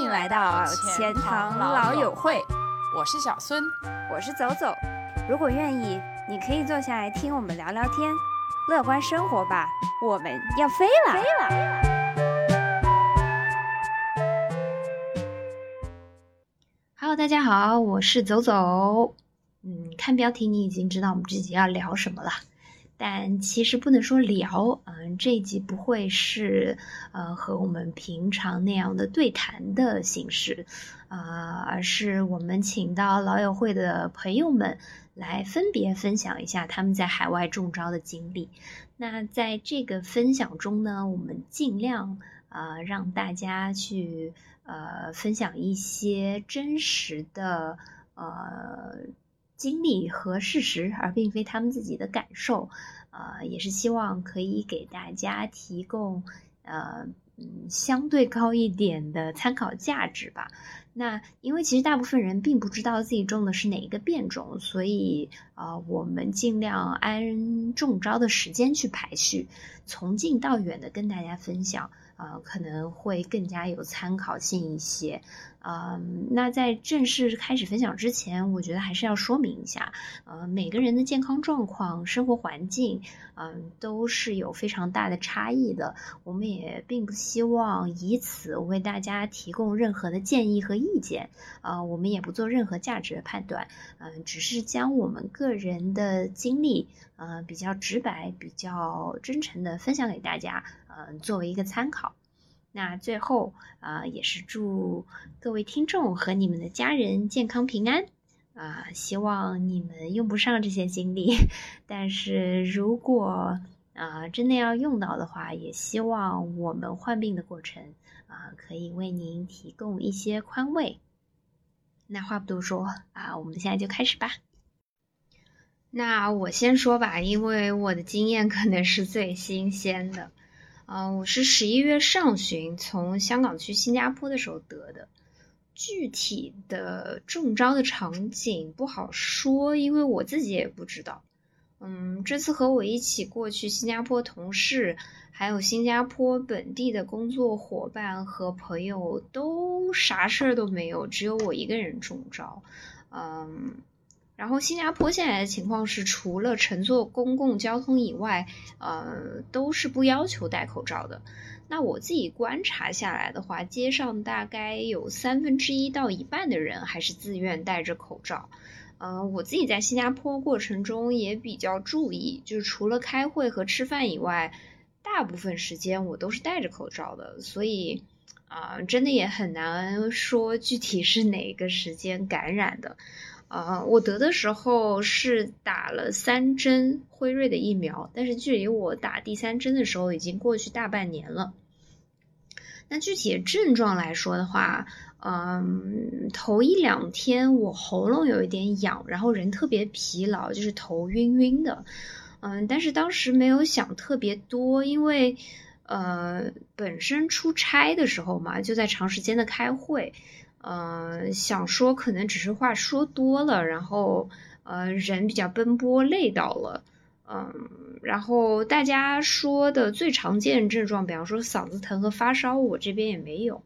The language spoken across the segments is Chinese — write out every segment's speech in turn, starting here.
欢迎来到钱塘老友会，我是小孙，我是走走。如果愿意，你可以坐下来听我们聊聊天，乐观生活吧。我们要飞了，飞了。Hello，大家好，我是走走。嗯，看标题你已经知道我们这集要聊什么了。但其实不能说聊，嗯，这一集不会是呃和我们平常那样的对谈的形式，啊，而是我们请到老友会的朋友们来分别分享一下他们在海外中招的经历。那在这个分享中呢，我们尽量啊让大家去呃分享一些真实的呃。经历和事实，而并非他们自己的感受，呃，也是希望可以给大家提供呃嗯相对高一点的参考价值吧。那因为其实大部分人并不知道自己种的是哪一个变种，所以啊，我们尽量按中招的时间去排序，从近到远的跟大家分享，呃，可能会更加有参考性一些。嗯，那在正式开始分享之前，我觉得还是要说明一下，呃，每个人的健康状况、生活环境，嗯，都是有非常大的差异的。我们也并不希望以此为大家提供任何的建议和意见，呃，我们也不做任何价值的判断，嗯，只是将我们个个人的经历，呃，比较直白、比较真诚的分享给大家，嗯，作为一个参考。那最后啊，也是祝各位听众和你们的家人健康平安啊！希望你们用不上这些经历，但是如果啊真的要用到的话，也希望我们患病的过程啊可以为您提供一些宽慰。那话不多说啊，我们现在就开始吧。那我先说吧，因为我的经验可能是最新鲜的。嗯，我是十一月上旬从香港去新加坡的时候得的，具体的中招的场景不好说，因为我自己也不知道。嗯，这次和我一起过去新加坡同事，还有新加坡本地的工作伙伴和朋友都啥事儿都没有，只有我一个人中招。嗯。然后新加坡现在的情况是，除了乘坐公共交通以外，呃，都是不要求戴口罩的。那我自己观察下来的话，街上大概有三分之一到一半的人还是自愿戴着口罩。呃，我自己在新加坡过程中也比较注意，就是除了开会和吃饭以外，大部分时间我都是戴着口罩的。所以，啊，真的也很难说具体是哪个时间感染的。啊，我得的时候是打了三针辉瑞的疫苗，但是距离我打第三针的时候已经过去大半年了。那具体症状来说的话，嗯，头一两天我喉咙有一点痒，然后人特别疲劳，就是头晕晕的。嗯，但是当时没有想特别多，因为呃，本身出差的时候嘛，就在长时间的开会。呃，想说可能只是话说多了，然后呃人比较奔波累到了，嗯，然后大家说的最常见症状，比方说嗓子疼和发烧，我这边也没有，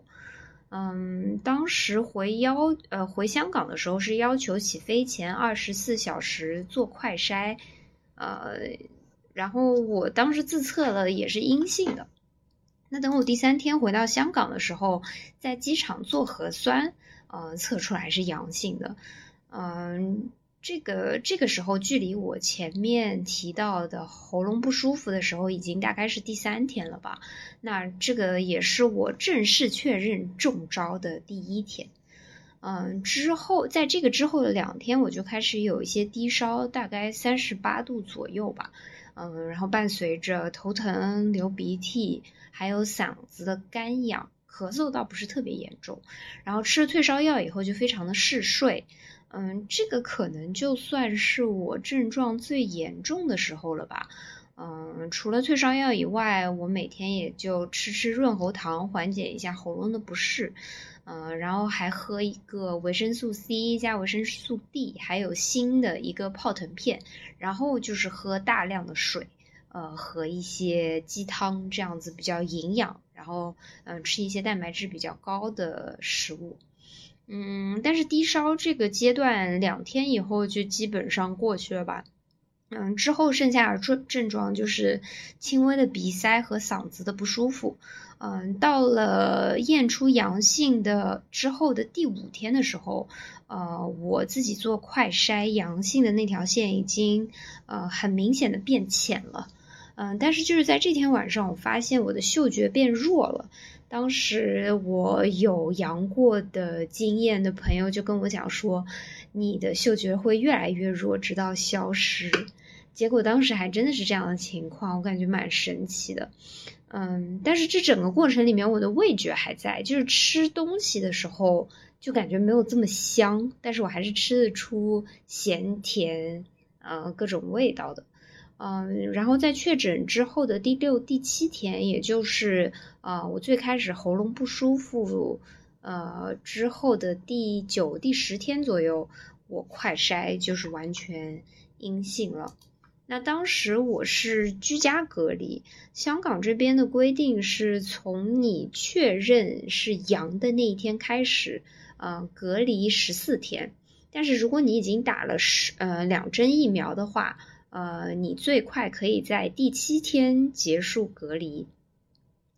嗯，当时回邀呃回香港的时候是要求起飞前二十四小时做快筛，呃，然后我当时自测了也是阴性的。那等我第三天回到香港的时候，在机场做核酸，呃，测出来是阳性的。嗯，这个这个时候距离我前面提到的喉咙不舒服的时候，已经大概是第三天了吧？那这个也是我正式确认中招的第一天。嗯，之后在这个之后的两天，我就开始有一些低烧，大概三十八度左右吧。嗯，然后伴随着头疼、流鼻涕。还有嗓子的干痒，咳嗽倒不是特别严重，然后吃了退烧药以后就非常的嗜睡，嗯，这个可能就算是我症状最严重的时候了吧，嗯，除了退烧药以外，我每天也就吃吃润喉糖缓解一下喉咙的不适，嗯，然后还喝一个维生素 C 加维生素 D，还有锌的一个泡腾片，然后就是喝大量的水。呃，和一些鸡汤这样子比较营养，然后嗯吃一些蛋白质比较高的食物。嗯，但是低烧这个阶段两天以后就基本上过去了吧。嗯，之后剩下的症症状就是轻微的鼻塞和嗓子的不舒服。嗯，到了验出阳性的之后的第五天的时候，呃，我自己做快筛，阳性的那条线已经呃很明显的变浅了。嗯，但是就是在这天晚上，我发现我的嗅觉变弱了。当时我有阳过的经验的朋友就跟我讲说，你的嗅觉会越来越弱，直到消失。结果当时还真的是这样的情况，我感觉蛮神奇的。嗯，但是这整个过程里面，我的味觉还在，就是吃东西的时候就感觉没有这么香，但是我还是吃得出咸甜，呃，各种味道的。嗯，然后在确诊之后的第六、第七天，也就是啊，我最开始喉咙不舒服，呃，之后的第九、第十天左右，我快筛就是完全阴性了。那当时我是居家隔离，香港这边的规定是从你确认是阳的那一天开始，呃，隔离十四天。但是如果你已经打了十呃两针疫苗的话，呃，你最快可以在第七天结束隔离。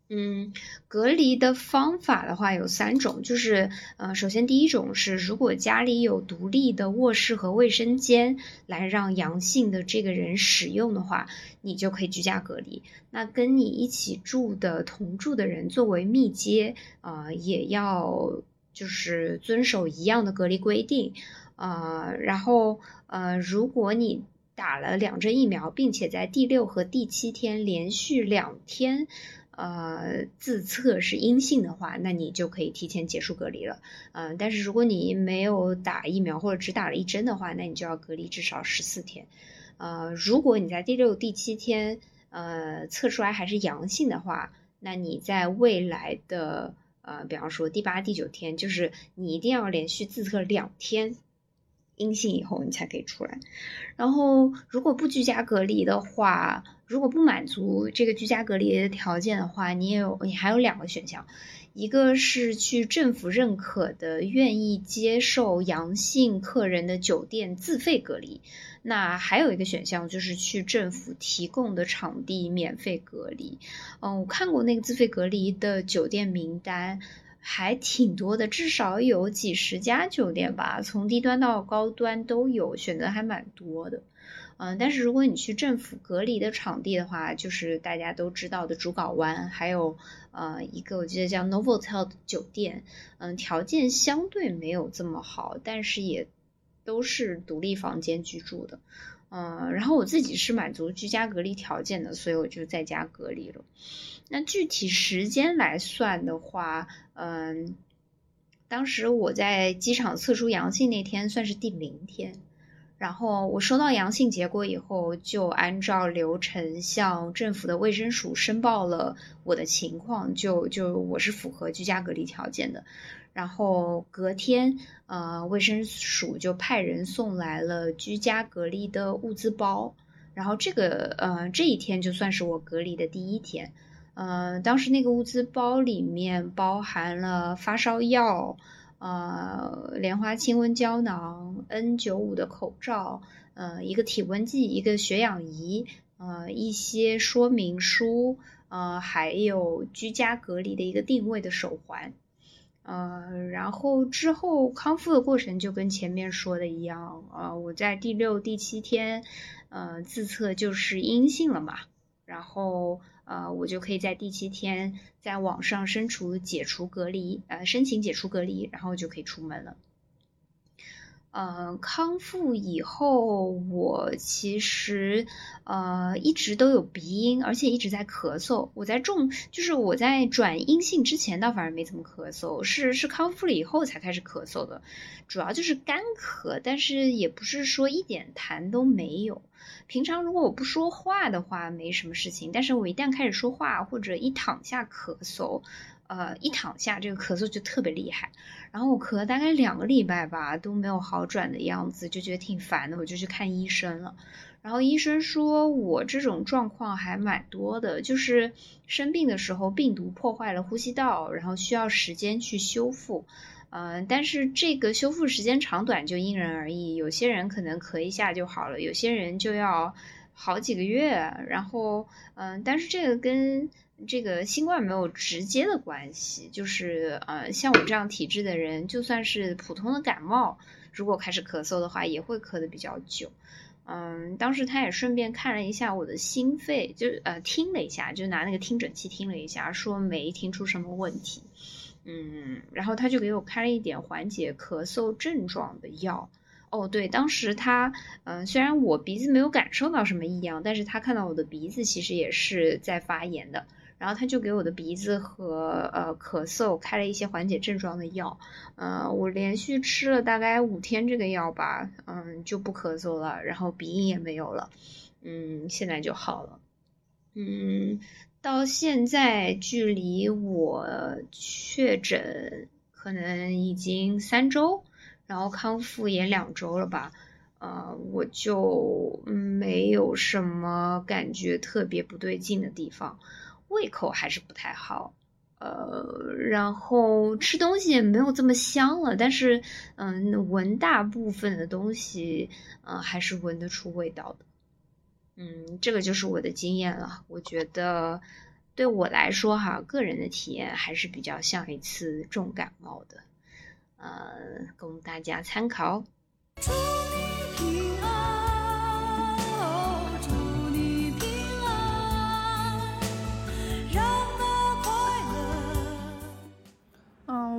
嗯，隔离的方法的话有三种，就是呃，首先第一种是，如果家里有独立的卧室和卫生间来让阳性的这个人使用的话，你就可以居家隔离。那跟你一起住的同住的人作为密接，呃，也要就是遵守一样的隔离规定。呃，然后呃，如果你打了两针疫苗，并且在第六和第七天连续两天。呃，自测是阴性的话，那你就可以提前结束隔离了。嗯，但是如果你没有打疫苗或者只打了一针的话，那你就要隔离至少十四天。呃，如果你在第六、第七天呃测出来还是阳性的话，那你在未来的呃，比方说第八、第九天，就是你一定要连续自测两天。阴性以后你才可以出来，然后如果不居家隔离的话，如果不满足这个居家隔离的条件的话，你也有你还有两个选项，一个是去政府认可的愿意接受阳性客人的酒店自费隔离，那还有一个选项就是去政府提供的场地免费隔离。嗯，我看过那个自费隔离的酒店名单。还挺多的，至少有几十家酒店吧，从低端到高端都有，选择还蛮多的。嗯，但是如果你去政府隔离的场地的话，就是大家都知道的竹港湾，还有呃一个我记得叫 Novotel 酒店，嗯，条件相对没有这么好，但是也都是独立房间居住的。嗯，然后我自己是满足居家隔离条件的，所以我就在家隔离了。那具体时间来算的话，嗯，当时我在机场测出阳性那天算是第零天，然后我收到阳性结果以后，就按照流程向政府的卫生署申报了我的情况，就就我是符合居家隔离条件的。然后隔天，呃，卫生署就派人送来了居家隔离的物资包，然后这个呃这一天就算是我隔离的第一天。呃，当时那个物资包里面包含了发烧药，呃，莲花清瘟胶囊，N95 的口罩，呃，一个体温计，一个血氧仪，呃，一些说明书，呃，还有居家隔离的一个定位的手环，呃，然后之后康复的过程就跟前面说的一样，呃，我在第六、第七天，呃，自测就是阴性了嘛，然后。呃，我就可以在第七天在网上申除解除隔离，呃，申请解除隔离，然后就可以出门了。呃，康复以后，我其实呃一直都有鼻音，而且一直在咳嗽。我在重，就是我在转阴性之前倒反而没怎么咳嗽，是是康复了以后才开始咳嗽的，主要就是干咳，但是也不是说一点痰都没有。平常如果我不说话的话没什么事情，但是我一旦开始说话或者一躺下咳嗽。呃，一躺下，这个咳嗽就特别厉害。然后我咳了大概两个礼拜吧，都没有好转的样子，就觉得挺烦的，我就去看医生了。然后医生说我这种状况还蛮多的，就是生病的时候病毒破坏了呼吸道，然后需要时间去修复。嗯，但是这个修复时间长短就因人而异，有些人可能咳一下就好了，有些人就要好几个月。然后，嗯，但是这个跟这个新冠没有直接的关系，就是呃，像我这样体质的人，就算是普通的感冒，如果开始咳嗽的话，也会咳得比较久。嗯，当时他也顺便看了一下我的心肺，就呃听了一下，就拿那个听诊器听了一下，说没听出什么问题。嗯，然后他就给我开了一点缓解咳嗽症状的药。哦，对，当时他，嗯，虽然我鼻子没有感受到什么异样，但是他看到我的鼻子其实也是在发炎的。然后他就给我的鼻子和呃咳嗽开了一些缓解症状的药，呃，我连续吃了大概五天这个药吧，嗯，就不咳嗽了，然后鼻音也没有了，嗯，现在就好了，嗯，到现在距离我确诊可能已经三周，然后康复也两周了吧，呃，我就没有什么感觉特别不对劲的地方。胃口还是不太好，呃，然后吃东西也没有这么香了，但是，嗯，闻大部分的东西，嗯，还是闻得出味道的，嗯，这个就是我的经验了。我觉得对我来说，哈，个人的体验还是比较像一次重感冒的，呃，供大家参考。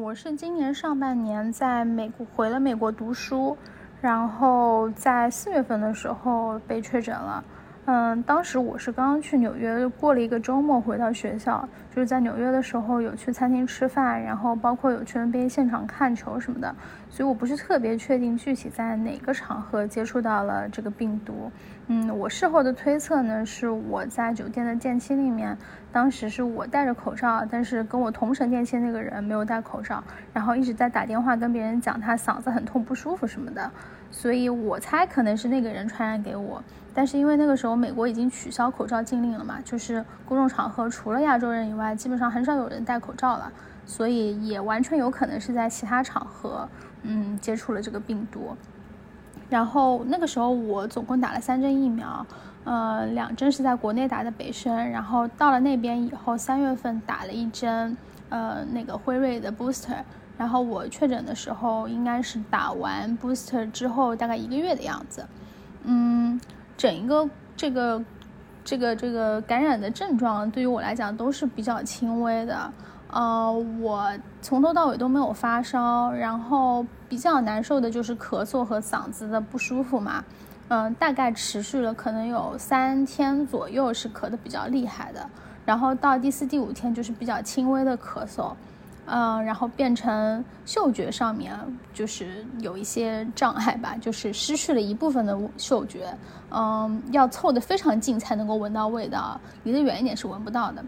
我是今年上半年在美国回了美国读书，然后在四月份的时候被确诊了。嗯，当时我是刚刚去纽约过了一个周末，回到学校，就是在纽约的时候有去餐厅吃饭，然后包括有去 NBA 现场看球什么的，所以我不是特别确定具体在哪个场合接触到了这个病毒。嗯，我事后的推测呢，是我在酒店的电梯里面，当时是我戴着口罩，但是跟我同乘电梯那个人没有戴口罩，然后一直在打电话跟别人讲他嗓子很痛不舒服什么的，所以我猜可能是那个人传染给我。但是因为那个时候美国已经取消口罩禁令了嘛，就是公众场合除了亚洲人以外，基本上很少有人戴口罩了，所以也完全有可能是在其他场合，嗯，接触了这个病毒。然后那个时候我总共打了三针疫苗，呃，两针是在国内打的北生，然后到了那边以后，三月份打了一针，呃，那个辉瑞的 booster，然后我确诊的时候应该是打完 booster 之后大概一个月的样子，嗯，整一个这个这个这个感染的症状对于我来讲都是比较轻微的。呃，我从头到尾都没有发烧，然后比较难受的就是咳嗽和嗓子的不舒服嘛，嗯，大概持续了可能有三天左右是咳的比较厉害的，然后到第四、第五天就是比较轻微的咳嗽，嗯，然后变成嗅觉上面就是有一些障碍吧，就是失去了一部分的嗅觉，嗯，要凑得非常近才能够闻到味道，离得远一点是闻不到的。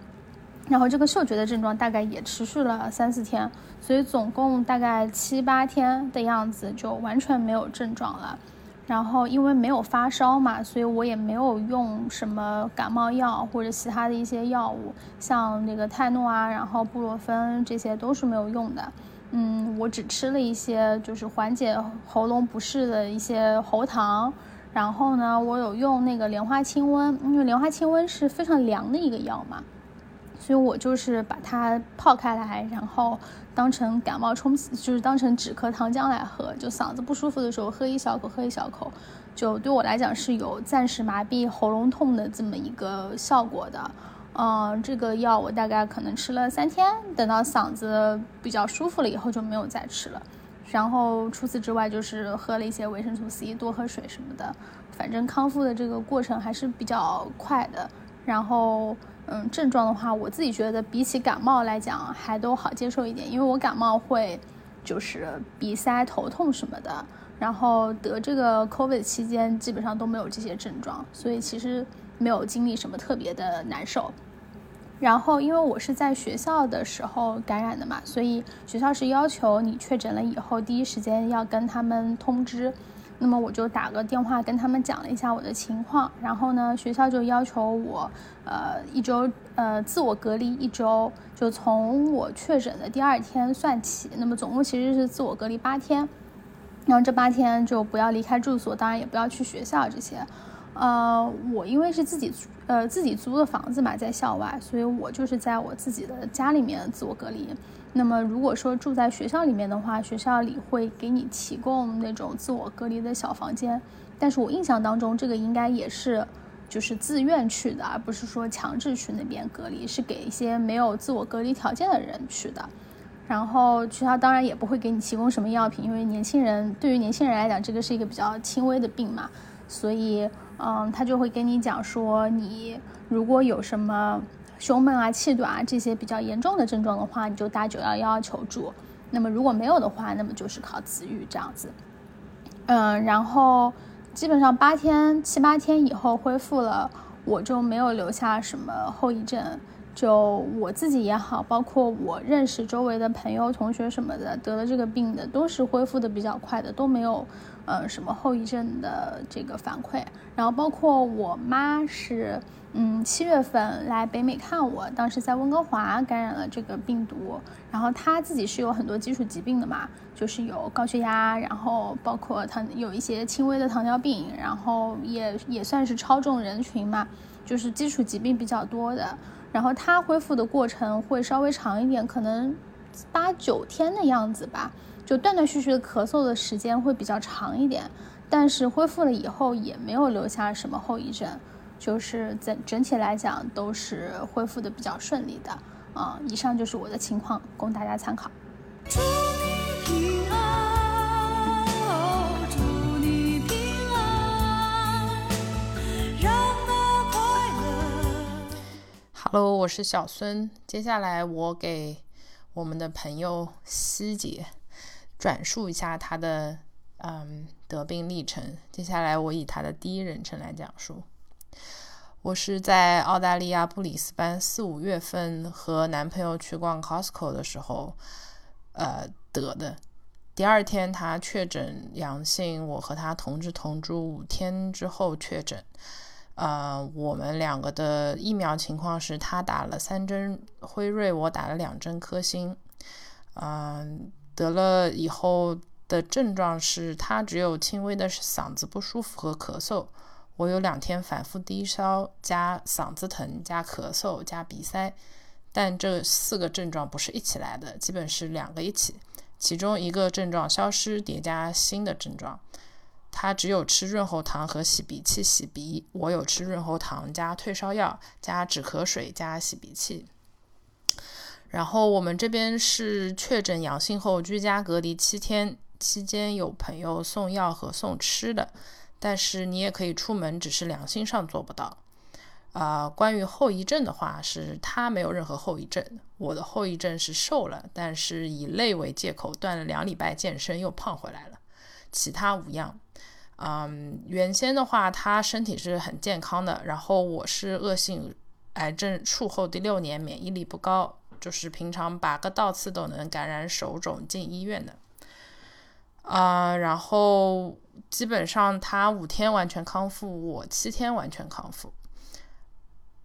然后这个嗅觉的症状大概也持续了三四天，所以总共大概七八天的样子就完全没有症状了。然后因为没有发烧嘛，所以我也没有用什么感冒药或者其他的一些药物，像那个泰诺啊，然后布洛芬这些都是没有用的。嗯，我只吃了一些就是缓解喉咙不适的一些喉糖。然后呢，我有用那个莲花清瘟，因为莲花清瘟是非常凉的一个药嘛。所以我就是把它泡开来，然后当成感冒冲，就是当成止咳糖浆来喝。就嗓子不舒服的时候喝一小口，喝一小口，就对我来讲是有暂时麻痹喉咙痛的这么一个效果的。嗯，这个药我大概可能吃了三天，等到嗓子比较舒服了以后就没有再吃了。然后除此之外就是喝了一些维生素 C，多喝水什么的。反正康复的这个过程还是比较快的。然后。嗯，症状的话，我自己觉得比起感冒来讲还都好接受一点，因为我感冒会就是鼻塞、头痛什么的，然后得这个 COVID 期间基本上都没有这些症状，所以其实没有经历什么特别的难受。然后，因为我是在学校的时候感染的嘛，所以学校是要求你确诊了以后第一时间要跟他们通知。那么我就打个电话跟他们讲了一下我的情况，然后呢，学校就要求我，呃，一周，呃，自我隔离一周，就从我确诊的第二天算起。那么总共其实是自我隔离八天，然后这八天就不要离开住所，当然也不要去学校这些。呃，我因为是自己，呃，自己租的房子嘛，在校外，所以我就是在我自己的家里面自我隔离。那么如果说住在学校里面的话，学校里会给你提供那种自我隔离的小房间。但是我印象当中，这个应该也是就是自愿去的，而不是说强制去那边隔离，是给一些没有自我隔离条件的人去的。然后学校当然也不会给你提供什么药品，因为年轻人对于年轻人来讲，这个是一个比较轻微的病嘛，所以。嗯，他就会跟你讲说，你如果有什么胸闷啊、气短啊这些比较严重的症状的话，你就打九幺幺求助。那么如果没有的话，那么就是靠自愈这样子。嗯，然后基本上八天、七八天以后恢复了，我就没有留下什么后遗症。就我自己也好，包括我认识周围的朋友、同学什么的，得了这个病的都是恢复的比较快的，都没有。呃，什么后遗症的这个反馈，然后包括我妈是，嗯，七月份来北美看我，当时在温哥华感染了这个病毒，然后她自己是有很多基础疾病的嘛，就是有高血压，然后包括糖有一些轻微的糖尿病，然后也也算是超重人群嘛，就是基础疾病比较多的，然后它恢复的过程会稍微长一点，可能八九天的样子吧。就断断续续的咳嗽的时间会比较长一点，但是恢复了以后也没有留下什么后遗症，就是整整体来讲都是恢复的比较顺利的。啊，以上就是我的情况，供大家参考。Hello，我是小孙，接下来我给我们的朋友希姐。转述一下她的嗯得病历程。接下来我以她的第一人称来讲述。我是在澳大利亚布里斯班四五月份和男朋友去逛 Costco 的时候，呃得的。第二天他确诊阳性，我和他同治同住五天之后确诊。呃，我们两个的疫苗情况是他打了三针辉瑞，我打了两针科兴。嗯。得了以后的症状是，他只有轻微的嗓子不舒服和咳嗽。我有两天反复低烧加嗓子疼加咳嗽加鼻塞，但这四个症状不是一起来的，基本是两个一起，其中一个症状消失叠加新的症状。他只有吃润喉糖和洗鼻器洗鼻，我有吃润喉糖加退烧药加止咳水加洗鼻器。然后我们这边是确诊阳性后居家隔离七天，期间有朋友送药和送吃的，但是你也可以出门，只是良心上做不到。啊，关于后遗症的话，是他没有任何后遗症，我的后遗症是瘦了，但是以累为借口断了两礼拜健身又胖回来了，其他无恙。嗯，原先的话他身体是很健康的，然后我是恶性癌症术后第六年，免疫力不高。就是平常拔个倒刺都能感染手肿进医院的，啊，然后基本上他五天完全康复，我七天完全康复。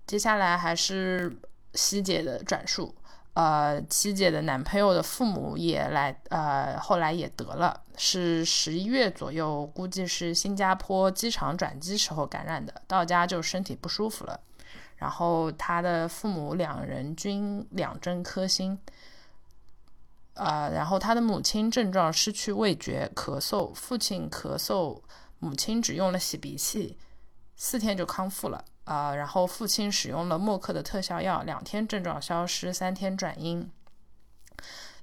接下来还是希姐的转述，呃，七姐的男朋友的父母也来，呃，后来也得了，是十一月左右，估计是新加坡机场转机时候感染的，到家就身体不舒服了。然后他的父母两人均两针科兴，呃，然后他的母亲症状失去味觉、咳嗽，父亲咳嗽，母亲只用了洗鼻器，四天就康复了，啊，然后父亲使用了默克的特效药，两天症状消失，三天转阴。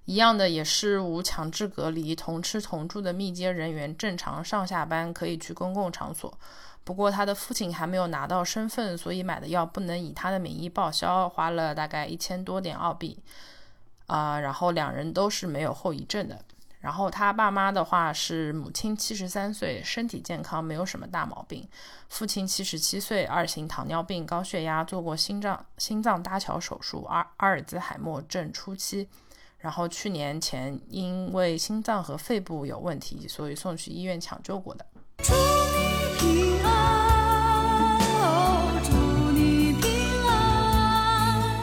一样的也是无强制隔离，同吃同住的密接人员正常上下班，可以去公共场所。不过他的父亲还没有拿到身份，所以买的药不能以他的名义报销，花了大概一千多点澳币，啊，然后两人都是没有后遗症的。然后他爸妈的话是母亲七十三岁，身体健康，没有什么大毛病；父亲七十七岁，二型糖尿病，高血压，做过心脏心脏搭桥手术，阿阿尔兹海默症初期。然后去年前因为心脏和肺部有问题，所以送去医院抢救过的。祝你平安，祝你平安。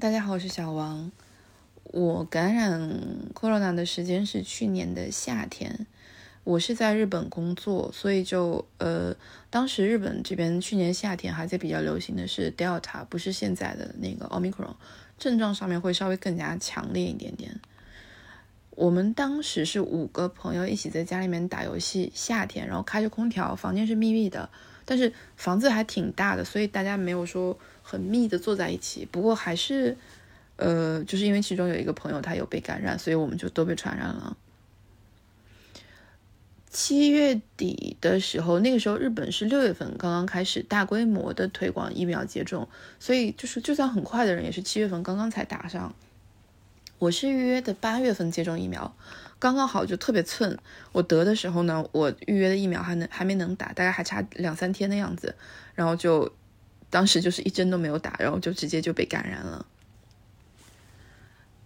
大家好，我是小王。我感染 corona 的时间是去年的夏天，我是在日本工作，所以就呃，当时日本这边去年夏天还在比较流行的是 Delta，不是现在的那个 Omicron。症状上面会稍微更加强烈一点点。我们当时是五个朋友一起在家里面打游戏，夏天，然后开着空调，房间是密闭的，但是房子还挺大的，所以大家没有说很密的坐在一起。不过还是，呃，就是因为其中有一个朋友他有被感染，所以我们就都被传染了。七月底的时候，那个时候日本是六月份刚刚开始大规模的推广疫苗接种，所以就是就算很快的人也是七月份刚刚才打上。我是预约的八月份接种疫苗，刚刚好就特别寸。我得的时候呢，我预约的疫苗还能还没能打，大概还差两三天的样子，然后就当时就是一针都没有打，然后就直接就被感染了。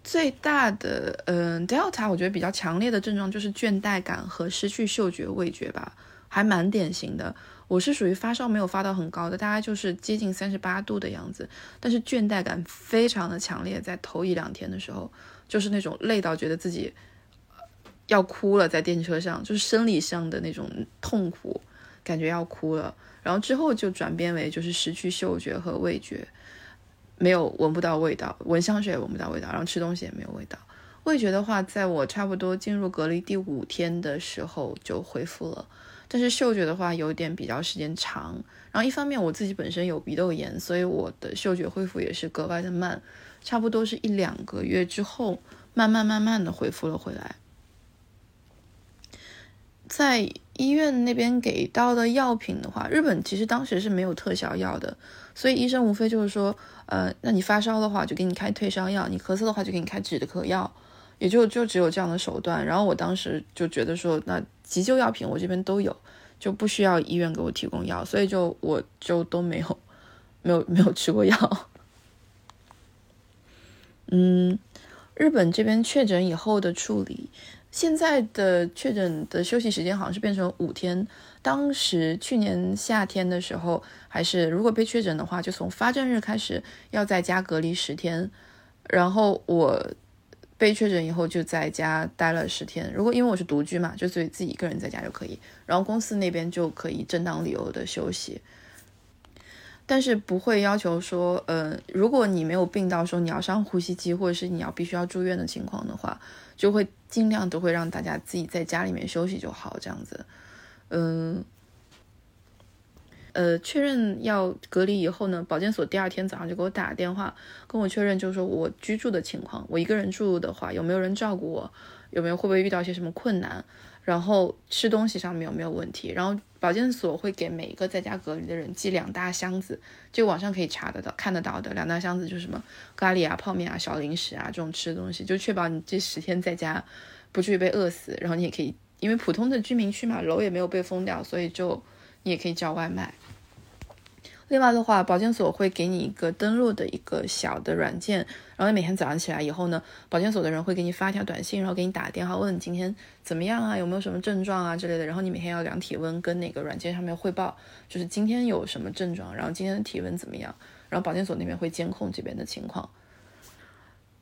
最大的，嗯，Delta 我觉得比较强烈的症状就是倦怠感和失去嗅觉味觉吧，还蛮典型的。我是属于发烧没有发到很高的，大概就是接近三十八度的样子，但是倦怠感非常的强烈，在头一两天的时候，就是那种累到觉得自己要哭了，在电车上，就是生理上的那种痛苦，感觉要哭了。然后之后就转变为就是失去嗅觉和味觉。没有闻不到味道，闻香水也闻不到味道，然后吃东西也没有味道。味觉的话，在我差不多进入隔离第五天的时候就恢复了，但是嗅觉的话有点比较时间长。然后一方面我自己本身有鼻窦炎，所以我的嗅觉恢复也是格外的慢，差不多是一两个月之后，慢慢慢慢的恢复了回来。在医院那边给到的药品的话，日本其实当时是没有特效药的，所以医生无非就是说。呃，那你发烧的话就给你开退烧药，你咳嗽的话就给你开止咳药，也就就只有这样的手段。然后我当时就觉得说，那急救药品我这边都有，就不需要医院给我提供药，所以就我就都没有没有没有吃过药。嗯，日本这边确诊以后的处理，现在的确诊的休息时间好像是变成五天。当时去年夏天的时候，还是如果被确诊的话，就从发症日开始要在家隔离十天。然后我被确诊以后就在家待了十天。如果因为我是独居嘛，就所以自己一个人在家就可以。然后公司那边就可以正当理由的休息，但是不会要求说，呃，如果你没有病到说你要上呼吸机或者是你要必须要住院的情况的话，就会尽量都会让大家自己在家里面休息就好，这样子。嗯，呃，确认要隔离以后呢，保健所第二天早上就给我打电话，跟我确认，就是说我居住的情况，我一个人住的话，有没有人照顾我，有没有会不会遇到一些什么困难，然后吃东西上面有没有问题，然后保健所会给每一个在家隔离的人寄两大箱子，就网上可以查得到、看得到的两大箱子，就是什么咖喱啊、泡面啊、小零食啊这种吃的东西，就确保你这十天在家不至于被饿死，然后你也可以。因为普通的居民区嘛，楼也没有被封掉，所以就你也可以叫外卖。另外的话，保健所会给你一个登录的一个小的软件，然后你每天早上起来以后呢，保健所的人会给你发一条短信，然后给你打电话问你今天怎么样啊，有没有什么症状啊之类的。然后你每天要量体温，跟那个软件上面汇报，就是今天有什么症状，然后今天的体温怎么样，然后保健所那边会监控这边的情况。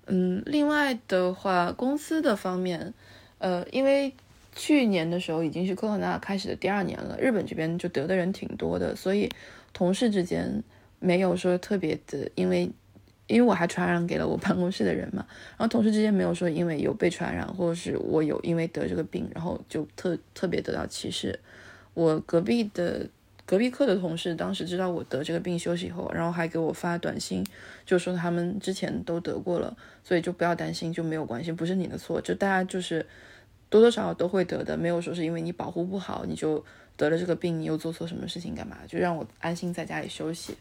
嗯，另外的话，公司的方面，呃，因为。去年的时候已经是 corona 开始的第二年了，日本这边就得的人挺多的，所以同事之间没有说特别的，因为因为我还传染给了我办公室的人嘛，然后同事之间没有说因为有被传染或者是我有因为得这个病，然后就特特别得到歧视。我隔壁的隔壁课的同事当时知道我得这个病休息以后，然后还给我发短信，就说他们之前都得过了，所以就不要担心，就没有关系，不是你的错，就大家就是。多多少少都会得的，没有说是因为你保护不好你就得了这个病，你又做错什么事情干嘛？就让我安心在家里休息。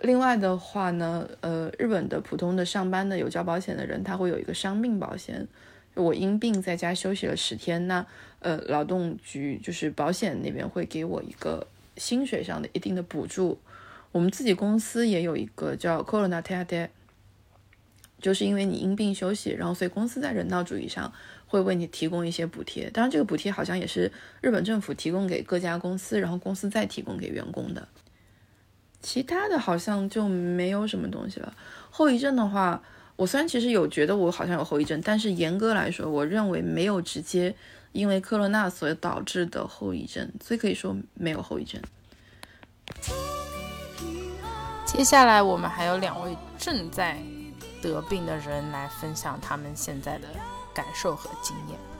另外的话呢，呃，日本的普通的上班的有交保险的人，他会有一个伤病保险。我因病在家休息了十天，那呃，劳动局就是保险那边会给我一个薪水上的一定的补助。我们自己公司也有一个叫 Corona t a d e 就是因为你因病休息，然后所以公司在人道主义上会为你提供一些补贴。当然，这个补贴好像也是日本政府提供给各家公司，然后公司再提供给员工的。其他的好像就没有什么东西了。后遗症的话，我虽然其实有觉得我好像有后遗症，但是严格来说，我认为没有直接因为科罗娜所导致的后遗症，所以可以说没有后遗症。接下来我们还有两位正在得病的人来分享他们现在的感受和经验。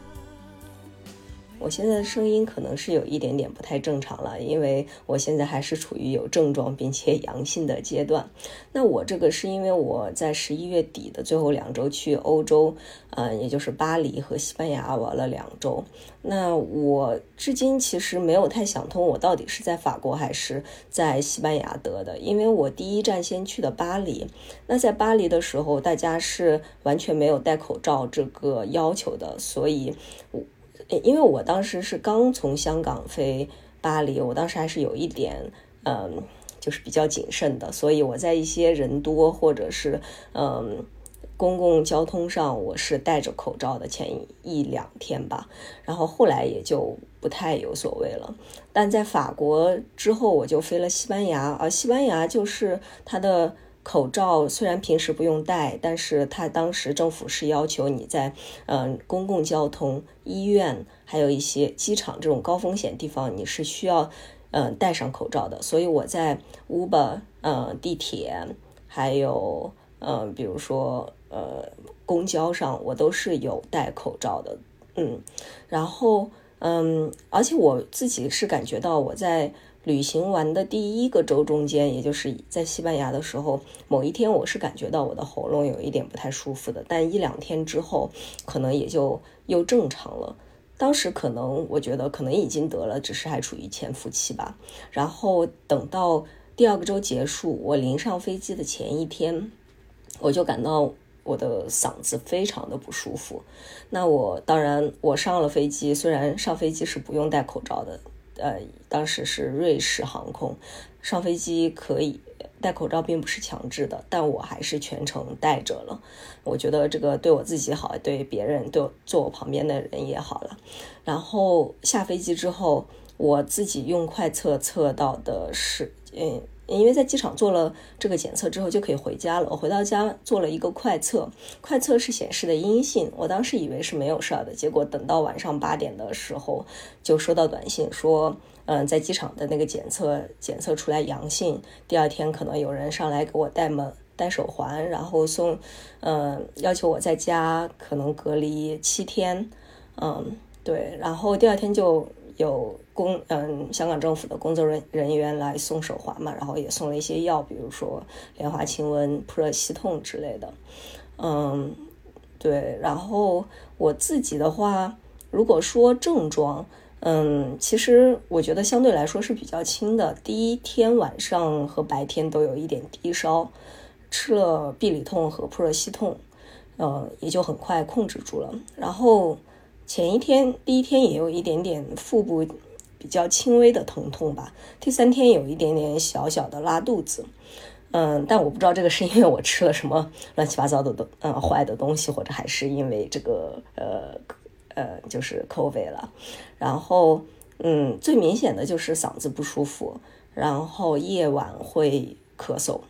我现在的声音可能是有一点点不太正常了，因为我现在还是处于有症状并且阳性的阶段。那我这个是因为我在十一月底的最后两周去欧洲，嗯，也就是巴黎和西班牙玩了两周。那我至今其实没有太想通，我到底是在法国还是在西班牙得的，因为我第一站先去的巴黎。那在巴黎的时候，大家是完全没有戴口罩这个要求的，所以，我。因为我当时是刚从香港飞巴黎，我当时还是有一点，嗯，就是比较谨慎的，所以我在一些人多或者是嗯公共交通上，我是戴着口罩的前一两天吧，然后后来也就不太有所谓了。但在法国之后，我就飞了西班牙，而西班牙就是它的。口罩虽然平时不用戴，但是他当时政府是要求你在嗯公共交通、医院，还有一些机场这种高风险地方，你是需要嗯戴上口罩的。所以我在 Uber、嗯地铁，还有嗯比如说呃公交上，我都是有戴口罩的。嗯，然后嗯，而且我自己是感觉到我在。旅行完的第一个周中间，也就是在西班牙的时候，某一天我是感觉到我的喉咙有一点不太舒服的，但一两天之后，可能也就又正常了。当时可能我觉得可能已经得了，只是还处于潜伏期吧。然后等到第二个周结束，我临上飞机的前一天，我就感到我的嗓子非常的不舒服。那我当然我上了飞机，虽然上飞机是不用戴口罩的。呃，当时是瑞士航空，上飞机可以戴口罩，并不是强制的，但我还是全程戴着了。我觉得这个对我自己好，对别人，对坐我旁边的人也好了。然后下飞机之后，我自己用快测测到的是，嗯。因为在机场做了这个检测之后就可以回家了。我回到家做了一个快测，快测是显示的阴性。我当时以为是没有事儿的，结果等到晚上八点的时候就收到短信说，嗯，在机场的那个检测检测出来阳性。第二天可能有人上来给我戴门戴手环，然后送，嗯，要求我在家可能隔离七天。嗯，对，然后第二天就。有工嗯，香港政府的工作人人员来送手环嘛，然后也送了一些药，比如说莲花清瘟、普热西痛之类的。嗯，对。然后我自己的话，如果说症状，嗯，其实我觉得相对来说是比较轻的。第一天晚上和白天都有一点低烧，吃了必理痛和普热西痛，呃，也就很快控制住了。然后。前一天，第一天也有一点点腹部比较轻微的疼痛吧。第三天有一点点小小的拉肚子，嗯，但我不知道这个是因为我吃了什么乱七八糟的东，嗯，坏的东西，或者还是因为这个，呃，呃，就是 COVID 了。然后，嗯，最明显的就是嗓子不舒服，然后夜晚会咳嗽。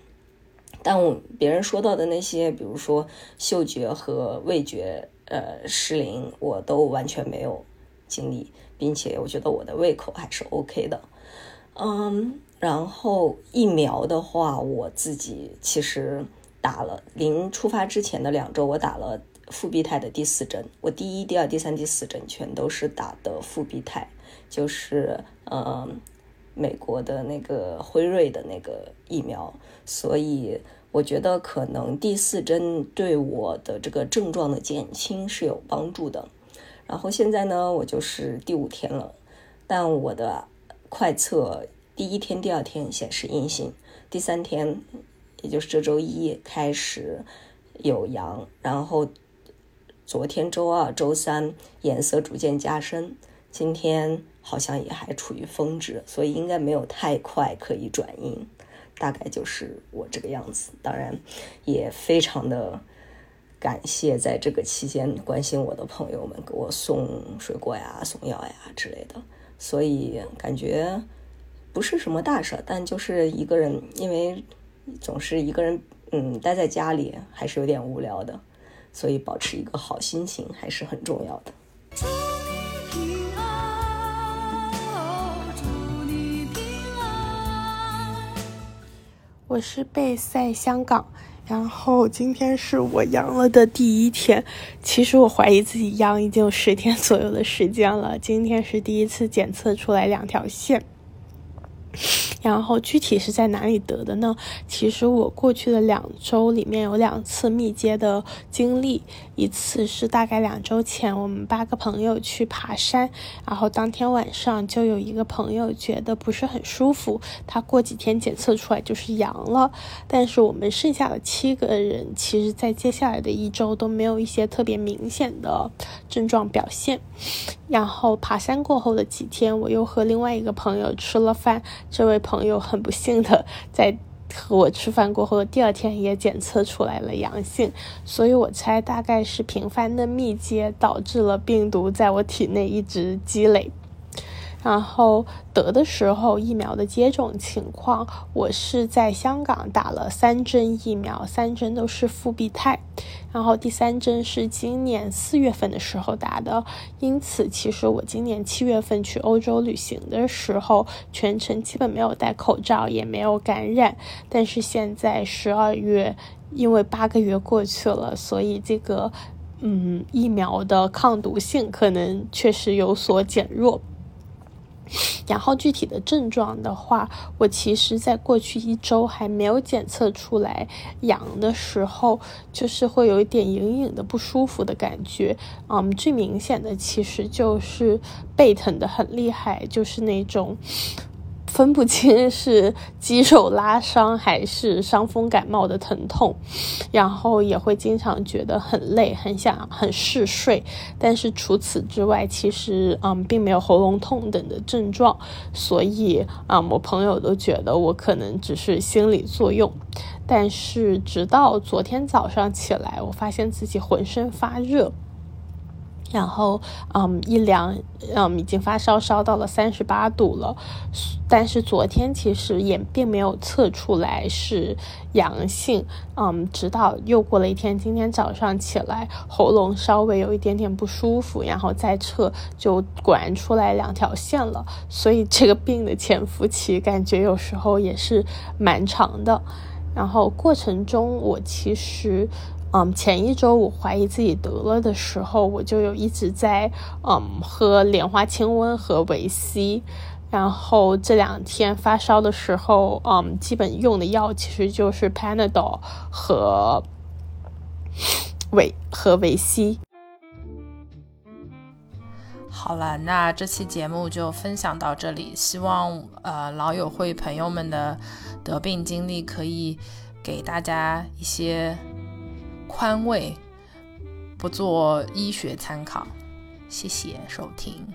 但我别人说到的那些，比如说嗅觉和味觉。呃，失灵我都完全没有经历，并且我觉得我的胃口还是 OK 的。嗯，然后疫苗的话，我自己其实打了，临出发之前的两周，我打了复必泰的第四针。我第一、第二、第三、第四针全都是打的复必泰，就是嗯，美国的那个辉瑞的那个疫苗，所以。我觉得可能第四针对我的这个症状的减轻是有帮助的。然后现在呢，我就是第五天了，但我的快测第一天、第二天显示阴性，第三天，也就是这周一开始有阳，然后昨天周二、周三颜色逐渐加深，今天好像也还处于峰值，所以应该没有太快可以转阴，大概就是我这个样子。当然，也非常的。感谢在这个期间关心我的朋友们给我送水果呀、送药呀之类的，所以感觉不是什么大事，但就是一个人，因为总是一个人，嗯，待在家里还是有点无聊的，所以保持一个好心情还是很重要的。我是贝塞香港。然后今天是我阳了的第一天，其实我怀疑自己阳已经有十天左右的时间了。今天是第一次检测出来两条线。然后具体是在哪里得的呢？其实我过去的两周里面有两次密接的经历，一次是大概两周前，我们八个朋友去爬山，然后当天晚上就有一个朋友觉得不是很舒服，他过几天检测出来就是阳了，但是我们剩下的七个人，其实在接下来的一周都没有一些特别明显的症状表现。然后爬山过后的几天，我又和另外一个朋友吃了饭，这位朋。朋友很不幸的，在和我吃饭过后的第二天也检测出来了阳性，所以我猜大概是频繁的密接导致了病毒在我体内一直积累。然后得的时候疫苗的接种情况，我是在香港打了三针疫苗，三针都是复必泰，然后第三针是今年四月份的时候打的，因此其实我今年七月份去欧洲旅行的时候，全程基本没有戴口罩，也没有感染。但是现在十二月，因为八个月过去了，所以这个嗯疫苗的抗毒性可能确实有所减弱。然后具体的症状的话，我其实在过去一周还没有检测出来阳的时候，就是会有一点隐隐的不舒服的感觉。嗯，最明显的其实就是背疼的很厉害，就是那种。分不清是肌肉拉伤还是伤风感冒的疼痛，然后也会经常觉得很累，很想很嗜睡。但是除此之外，其实嗯并没有喉咙痛等的症状，所以啊，我朋友都觉得我可能只是心理作用。但是直到昨天早上起来，我发现自己浑身发热。然后，嗯，一量，嗯，已经发烧烧到了三十八度了，但是昨天其实也并没有测出来是阳性，嗯，直到又过了一天，今天早上起来喉咙稍微有一点点不舒服，然后再测就果然出来两条线了，所以这个病的潜伏期感觉有时候也是蛮长的，然后过程中我其实。嗯，前一周我怀疑自己得了的时候，我就有一直在嗯喝莲花清瘟和维 C，然后这两天发烧的时候，嗯，基本用的药其实就是 Panadol 和维和维 C。好了，那这期节目就分享到这里，希望呃老友会朋友们的得病经历可以给大家一些。宽慰，不做医学参考。谢谢收听。